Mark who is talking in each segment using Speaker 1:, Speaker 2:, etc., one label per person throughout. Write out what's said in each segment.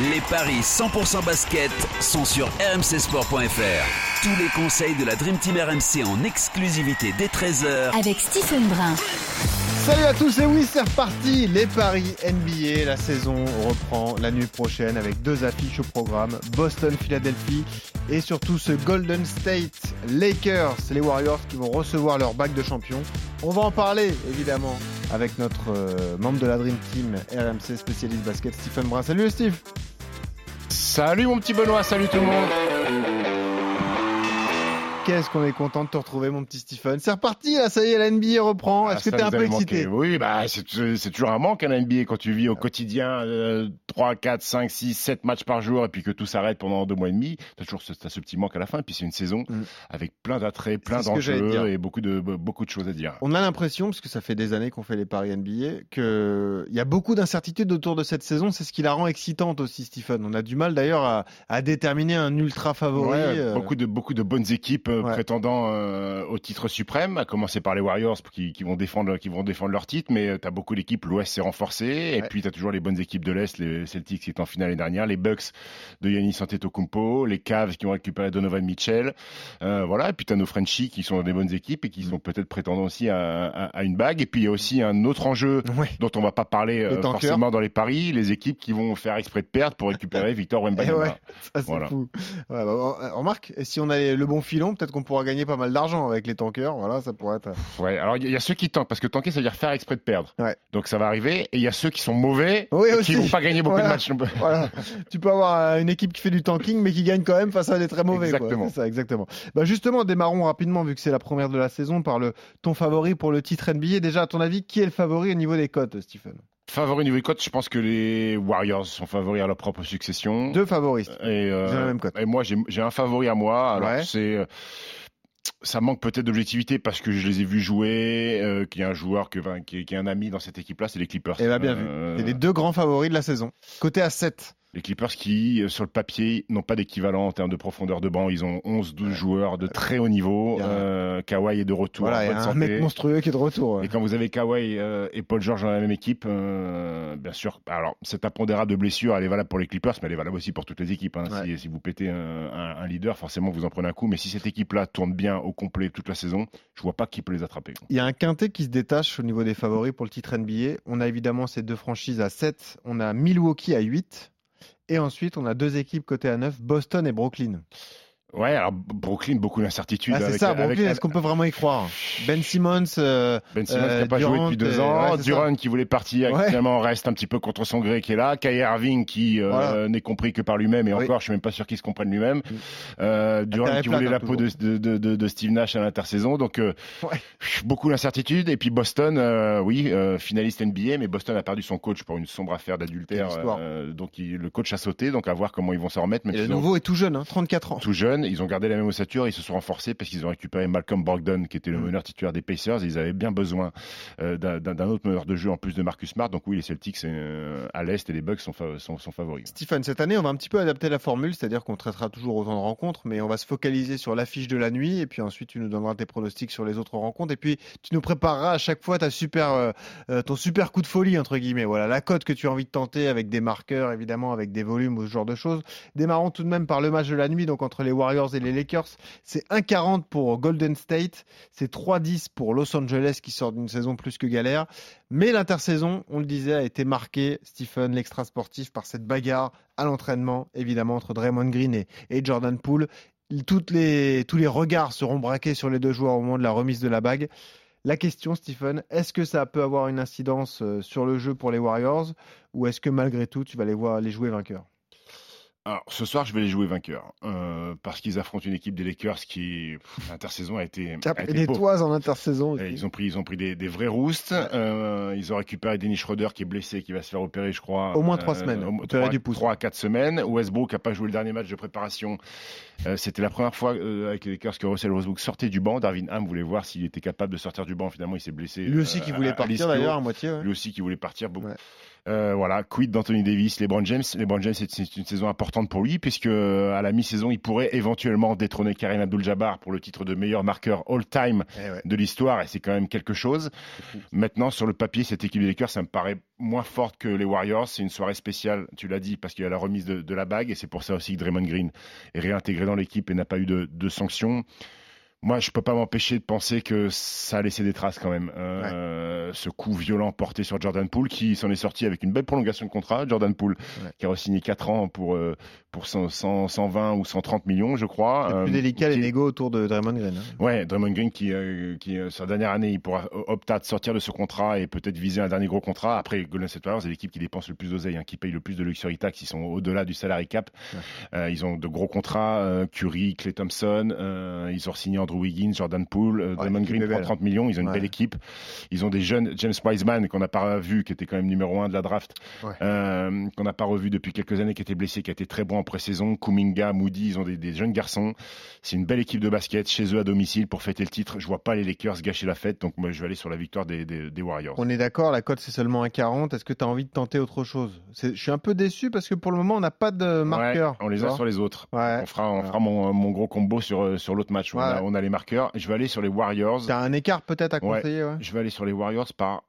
Speaker 1: Les paris 100% basket sont sur rmcsport.fr. Tous les conseils de la Dream Team RMC en exclusivité dès 13h
Speaker 2: Avec Stephen Brun.
Speaker 3: Salut à tous et oui c'est reparti. Les paris NBA la saison reprend la nuit prochaine avec deux affiches au programme. Boston Philadelphie et surtout ce Golden State Lakers. Les Warriors qui vont recevoir leur bague de champion. On va en parler évidemment avec notre euh, membre de la Dream Team RMC spécialiste basket Stephen Brun. Salut Steve
Speaker 4: Salut mon petit Benoît, salut tout le monde.
Speaker 3: Qu'est-ce qu'on est content de te retrouver, mon petit Stephen. C'est reparti, là, ça y est, la NBA reprend. Est-ce
Speaker 4: Ah,
Speaker 3: que t'es un peu excité
Speaker 4: manqué. Oui, bah, c'est c'est toujours un manque à la NBA quand tu vis au quotidien euh, 3, 4, 5, 6, 7 matchs par jour et puis que tout s'arrête pendant deux mois et demi. T'as toujours ce, ce petit manque à la fin. Et puis c'est une saison
Speaker 3: Mm.
Speaker 4: avec plein d'attraits, plein d'enjeux et beaucoup de, beaucoup de choses à dire.
Speaker 3: On a l'impression, parce que ça fait des années qu'on fait les paris NBA, qu'il y a beaucoup d'incertitudes autour de cette saison. C'est ce qui la rend excitante aussi, Stephen. On a du mal d'ailleurs à, à déterminer un ultra favori.
Speaker 4: Ouais,
Speaker 3: euh,
Speaker 4: beaucoup de beaucoup de bonnes équipes euh,
Speaker 3: Ouais.
Speaker 4: prétendant euh, au titre suprême, à commencer par les Warriors qui, qui vont défendre qui vont défendre leur titre, mais tu as beaucoup d'équipes. L'Ouest s'est renforcé et puis tu as toujours les bonnes équipes de l'Est, les Celtics qui étaient en finale l'année dernière, les Bucks de Yannis Antetokounmpo, les Cavs qui ont récupéré Donovan Mitchell, euh, voilà. Et puis tu as nos Frenchies qui sont dans des bonnes équipes et qui sont peut-être prétendants aussi à, à- à une bague. Et puis il y a aussi un autre enjeu
Speaker 3: Ouais.
Speaker 4: dont on va pas parler euh, forcément dans les paris, les équipes qui vont faire exprès de perdre pour récupérer Victor
Speaker 3: Eh
Speaker 4: Wembanyama.
Speaker 3: ouais, ça c'est
Speaker 4: Voilà.
Speaker 3: fou. Ouais, bah, on- remarque, si on a le bon filon, peut-être qu'on pourra gagner pas mal d'argent avec les tankers. Voilà, ça pourrait être.
Speaker 4: Ouais, alors il y, a- ceux qui tentent, parce que tanker, ça veut dire faire exprès de perdre. Donc ça va arriver, et il y a ceux qui sont mauvais,
Speaker 3: Oui,
Speaker 4: et
Speaker 3: aussi.
Speaker 4: qui vont pas gagner beaucoup
Speaker 3: Voilà. tu peux avoir euh, une équipe qui fait du tanking, mais qui gagne quand même face à des très mauvais.
Speaker 4: Exactement.
Speaker 3: Ça, exactement. Bah justement, démarrons rapidement, vu que c'est la première de la saison, par le ton favori pour le titre NBA. Déjà, à ton avis, qui est le favori au niveau des cotes, Stephen?
Speaker 4: Favori niveau cote, je pense que les Warriors sont favoris à leur propre succession.
Speaker 3: Deux favoris.
Speaker 4: Et, euh,
Speaker 3: la même cote.
Speaker 4: et moi, j'ai j'ai un favori à moi. Alors,
Speaker 3: Ouais.
Speaker 4: c'est. euh, Ça manque peut-être d'objectivité parce que je les ai vus jouer, euh, qu'il y a un joueur que, qui, est, qui est un ami dans cette équipe-là, c'est les Clippers.
Speaker 3: Eh bah bien vu.
Speaker 4: Euh,
Speaker 3: C'est les deux grands favoris de la saison. Côté à 7.
Speaker 4: Les Clippers qui, euh, sur le papier, n'ont pas d'équivalent en termes de profondeur de banc. Ils ont 11-12 joueurs de très haut niveau. Euh, Kawhi est de retour
Speaker 3: Voilà, y a un
Speaker 4: santé.
Speaker 3: mec monstrueux qui est de retour.
Speaker 4: Et quand vous avez Kawhi euh, et Paul George dans la même équipe, euh, bien sûr, alors cette impondérable de blessure, elle est valable pour les Clippers, mais elle est valable aussi pour toutes les équipes. hein.
Speaker 3: Ouais.
Speaker 4: Si, si vous pétez un, un- un leader, forcément vous en prenez un coup. Mais si cette équipe-là tourne bien au complet toute la saison, je vois pas qui peut les attraper.
Speaker 3: Il y a un quintet qui se détache au niveau des favoris pour le titre NBA. On a évidemment ces deux franchises à 7. On a Milwaukee à 8. Et ensuite, on a deux équipes côté à 9, Boston et Brooklyn.
Speaker 4: Ouais, alors Brooklyn, beaucoup d'incertitudes.
Speaker 3: Ah, c'est ça,
Speaker 4: avec-
Speaker 3: Brooklyn, est-ce qu'on peut vraiment y croire? Ben Simmons, euh,
Speaker 4: Ben Simmons
Speaker 3: Euh,
Speaker 4: qui n'a pas
Speaker 3: Durant,
Speaker 4: joué depuis deux
Speaker 3: et-
Speaker 4: ans,
Speaker 3: ouais,
Speaker 4: Durant qui voulait partir,
Speaker 3: Ouais.
Speaker 4: qui finalement reste un petit peu contre son gré qui est là, Kyrie Irving qui euh,
Speaker 3: Voilà.
Speaker 4: n'est compris que par lui-même et
Speaker 3: Oui.
Speaker 4: encore je suis même pas sûr qu'il se comprenne lui-même.
Speaker 3: Mm.
Speaker 4: Euh, Durant qui voulait la peau de,
Speaker 3: toujours.
Speaker 4: de, de, de Steve Nash à l'intersaison, donc euh,
Speaker 3: Ouais.
Speaker 4: beaucoup d'incertitudes. Et puis Boston, euh, oui, euh, finaliste NBA, mais Boston a perdu son coach pour une sombre affaire d'adultère, euh, donc il- le coach a sauté, donc à voir comment ils vont s'en remettre. Même
Speaker 3: et le
Speaker 4: ont-
Speaker 3: nouveau est tout jeune, hein, 34 ans.
Speaker 4: tout ils ont gardé la même ossature, ils se sont renforcés parce qu'ils ont récupéré Malcolm Brogdon, qui était le
Speaker 3: Mm.
Speaker 4: meneur titulaire des Pacers. Ils avaient bien besoin euh, d'un autre meneur de jeu en plus de Marcus Smart. Donc oui, les Celtics euh, à l'est et les Bucks sont, fa- sont, sont favoris.
Speaker 3: Stephen, cette année, on va un petit peu adapter la formule, c'est-à-dire qu'on traitera toujours autant de rencontres, mais on va se focaliser sur l'affiche de la nuit, et puis ensuite tu nous donneras tes pronostics sur les autres rencontres, et puis tu nous prépareras à chaque fois ta super, euh, ton super coup de folie, entre guillemets. Voilà, la cote que tu as envie de tenter avec des marqueurs, évidemment, avec des volumes ou ce genre de choses. Démarrons tout de même par le match de la nuit, donc entre les Warriors et les Lakers. C'est 1,40 pour Golden State, c'est 3,10 pour Los Angeles qui sort d'une saison plus que galère. Mais l'intersaison, on le disait, a été marquée, Stephen, l'extra sportif, par cette bagarre à l'entraînement, évidemment, entre Draymond Green et, Jordan Poole. Les, tous les regards seront braqués sur les deux joueurs au moment de la remise de la bague. La question, Stephen, est-ce que ça peut avoir une incidence euh, sur le jeu pour les Warriors? Ou est-ce que malgré tout, tu vas les voir les jouer vainqueurs?
Speaker 4: Alors, ce soir, je vais les jouer vainqueurs. euh, parce qu'ils affrontent une équipe des Lakers qui, l'intersaison a été.
Speaker 3: Qui a
Speaker 4: été
Speaker 3: des
Speaker 4: pauvre.
Speaker 3: toises en intersaison.
Speaker 4: Et. Ils ont pris, ils ont pris des, des vrais roustes. Euh, ils ont récupéré Dennis Schroeder qui est blessé, qui va se faire opérer, je crois.
Speaker 3: Au moins trois semaines,
Speaker 4: au
Speaker 3: opéré
Speaker 4: trois-
Speaker 3: du pouce.
Speaker 4: Trois à quatre semaines. Westbrook n'a pas joué le dernier match de préparation. Euh, C'était la première fois euh, avec les Lakers que Russell Westbrook sortait du banc. Darvin Ham voulait voir s'il était capable de sortir du banc. Finalement, il s'est blessé.
Speaker 3: Lui aussi
Speaker 4: euh,
Speaker 3: qui voulait
Speaker 4: à
Speaker 3: partir d'ailleurs à moitié. ouais.
Speaker 4: Lui aussi qui voulait partir.
Speaker 3: Ouais.
Speaker 4: Euh, voilà, quid d'Anthony Davis, LeBron James? LeBron James, c'est une saison importante pour lui, puisque euh, à la mi-saison, il pourrait éventuellement détrôner Karim Abdul-Jabbar pour le titre de meilleur marqueur all-time
Speaker 3: Eh ouais.
Speaker 4: de l'histoire, et c'est quand même quelque chose. Maintenant, sur le papier, cette équipe des Lakers, ça me paraît moins forte que les Warriors. C'est une soirée spéciale, tu l'as dit, parce qu'il y a la remise de, de la bague, et c'est pour ça aussi que Draymond Green est réintégré dans l'équipe et n'a pas eu de, de sanctions. Moi, je peux pas m'empêcher de penser que ça a laissé des traces quand même. Euh, Ce coup violent porté sur Jordan Poole, qui s'en est sorti avec une belle prolongation de contrat. Jordan Poole,
Speaker 3: Ouais.
Speaker 4: qui a re-signé 4 ans pour, euh, pour 100, 100, 120 ou 130 millions, je crois. Euh,
Speaker 3: plus délicat les
Speaker 4: qui-
Speaker 3: négos autour de Draymond Green. hein.
Speaker 4: Ouais, Draymond Green qui, euh, qui euh, sa dernière année, il pourra euh, opter de sortir de ce contrat et peut-être viser un dernier gros contrat. Après, Golden State Warriors, c'est l'équipe qui dépense le plus d'oseille, hein, qui paye le plus de luxury tax. Ils sont au-delà du salary cap. Euh, ils ont de gros contrats. euh, Curry, Clay Thompson. euh, ils ont signé Andrew Wiggins, Jordan Poole, euh, Draymond Green
Speaker 3: belle.
Speaker 4: 30 millions. Ils ont une belle équipe. Ils ont des jeunes, James Wiseman qu'on n'a pas vu, qui était quand même numéro un de la draft, euh, qu'on n'a pas revu depuis quelques années, qui était blessé, qui a été très bon en pré-saison. Kuminga, Moody, ils ont des, des jeunes garçons. C'est une belle équipe de basket chez eux à domicile pour fêter le titre. Je vois pas les Lakers gâcher la fête, donc moi je vais aller sur la victoire des, des- des Warriors.
Speaker 3: On est d'accord, la cote c'est seulement un 40. Est-ce que tu as envie de tenter autre chose? Je suis un peu déçu parce que pour le moment on n'a pas de marqueur.
Speaker 4: Ouais, on les a sur les autres.
Speaker 3: Ouais.
Speaker 4: On fera, on
Speaker 3: Voilà.
Speaker 4: fera mon, mon gros combo sur, euh, sur l'autre match. a, on a les marqueurs. Je vais aller sur les Warriors.
Speaker 3: T'as un écart peut-être à conseiller ouais.
Speaker 4: Je vais aller sur les Warriors par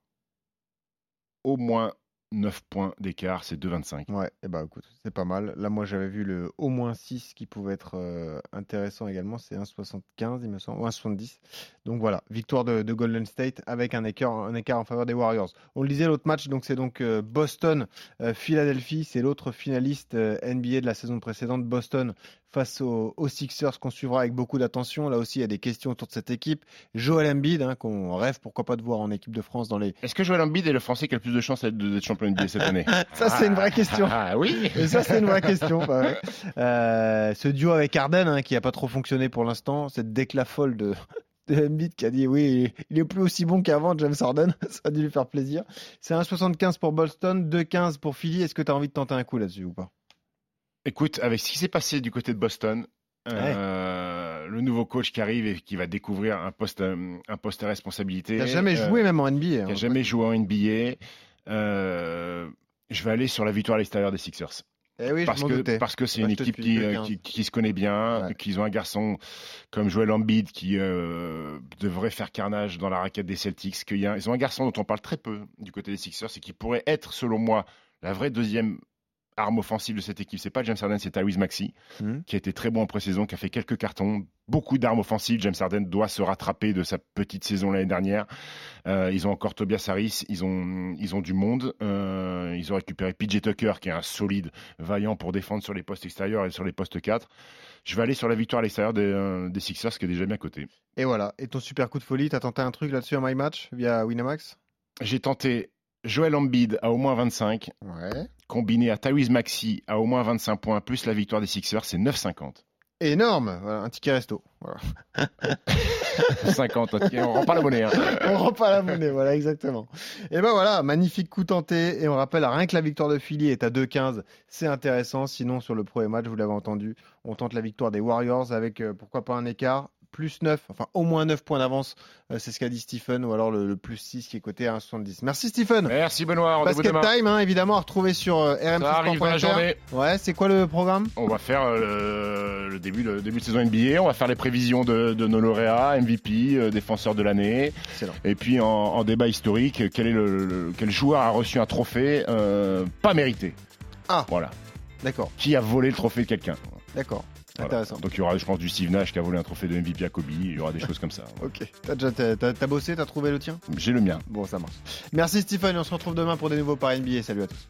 Speaker 4: au moins 9 points d'écart. C'est 2,25.
Speaker 3: Ouais, et bah écoute, c'est pas mal. Là, moi, j'avais vu le au moins 6 qui pouvait être euh, intéressant également. C'est 1,75, il me semble, ou 1,70. Donc voilà, victoire de, de Golden State avec un écart, un écart en faveur des Warriors. On le disait, l'autre match, donc c'est donc euh, Boston-Philadelphie. c'est l'autre finaliste euh, NBA de la saison précédente. Boston face aux, aux Sixers qu'on suivra avec beaucoup d'attention. Là aussi, il y a des questions autour de cette équipe. Joel Embiid, hein, qu'on rêve pourquoi pas de voir en équipe de France dans les.
Speaker 4: Est-ce que Joel Embiid est le Français qui a le plus de chances d'être champion NBA cette année
Speaker 3: Ça, c'est une vraie question.
Speaker 4: Ah oui
Speaker 3: Et ça, c'est une vraie question. bah ouais. Euh, ce duo avec Arden, hein, qui n'a pas trop fonctionné pour l'instant, cette déclat folle de, de Embiid qui a dit oui, il est plus aussi bon qu'avant, James Harden. ça a dû lui faire plaisir. C'est 1,75 pour Boston, 2,15 pour Philly. Est-ce que tu as envie de tenter un coup là-dessus ou pas?
Speaker 4: Écoute, avec ce qui s'est passé du côté de Boston, euh, le nouveau coach qui arrive et qui va découvrir un poste, euh, un poste à responsabilité.
Speaker 3: Il n'a jamais
Speaker 4: euh,
Speaker 3: joué même en NBA. hein.
Speaker 4: n'a jamais joué en NBA. je vais aller sur la victoire à l'extérieur des Sixers.
Speaker 3: Eh oui,
Speaker 4: parce que
Speaker 3: doutais.
Speaker 4: parce que c'est
Speaker 3: Moi,
Speaker 4: une équipe qui,
Speaker 3: le 15.
Speaker 4: qui, qui se connaît bien,
Speaker 3: Ouais.
Speaker 4: qu'ils ont un garçon comme Joel Embiid qui euh, devrait faire carnage dans la raquette des Celtics. Qu'il y a, ils ont un garçon dont on parle très peu du côté des Sixers et qui pourrait être, selon moi, la vraie deuxième arme offensive de cette équipe. C'est pas James Harden, c'est Tyrese Maxey
Speaker 3: Mhm.
Speaker 4: qui a été très bon en pré-saison, qui a fait quelques cartons, beaucoup d'armes offensives. James Harden doit se rattraper de sa petite saison l'année dernière. Euh, ils ont encore Tobias Harris, ils ont, ils ont du monde. Euh, ils ont récupéré PJ Tucker, qui est un solide vaillant pour défendre sur les postes extérieurs et sur les postes 4. Je vais aller sur la victoire à l'extérieur des, euh, des Sixers, qui est déjà bien coté.
Speaker 3: Et voilà. Et ton super coup de folie, t'as tenté un truc là-dessus à My Match via Winamax?
Speaker 4: J'ai tenté Joel Embiid à au moins 25,
Speaker 3: Ouais.
Speaker 4: combiné à Tyrese Maxey à au moins 25 points, plus la victoire des Sixers, c'est 9,50.
Speaker 3: Énorme Voilà, un ticket resto. Voilà.
Speaker 4: 50, ok, on rend pas la monnaie. hein.
Speaker 3: on rend pas la monnaie, voilà, exactement. Et ben voilà, magnifique coup tenté. Et on rappelle, rien que la victoire de Philly est à 2,15, c'est intéressant. Sinon, sur le premier match, vous l'avez entendu, on tente la victoire des Warriors avec euh, pourquoi pas un écart. Plus 9, enfin au moins 9 points d'avance, euh, c'est ce qu'a dit Stephen, ou alors le, le plus 6 qui est coté à 1,70. Merci Stephen.
Speaker 4: Merci Benoît,
Speaker 3: Basket. Time, hein, évidemment, à retrouver sur euh,
Speaker 4: dans la journée.
Speaker 3: Ouais, c'est quoi le programme?
Speaker 4: On va faire euh, le, le début, le début de saison NBA. On va faire les prévisions de, de nos lauréats, MVP, euh, défenseur de l'année.
Speaker 3: Excellent.
Speaker 4: Et puis en, en débat historique, quel, est le, le- quel joueur a reçu un trophée euh, pas mérité?
Speaker 3: Ah.
Speaker 4: Voilà.
Speaker 3: D'accord,
Speaker 4: Qui a volé le trophée de quelqu'un?
Speaker 3: D'accord.
Speaker 4: Voilà.
Speaker 3: Intéressant.
Speaker 4: Donc il y aura, je pense, du Steve Nash qui a volé un trophée de MVP à Kobe. Il y aura des choses comme ça.
Speaker 3: Ok. T'as déjà t'as, t'as- t'as bossé, t'as trouvé le tien?
Speaker 4: J'ai le mien.
Speaker 3: Bon, ça marche. Merci Stephen et on se retrouve demain pour des nouveaux paris NBA. Salut à tous.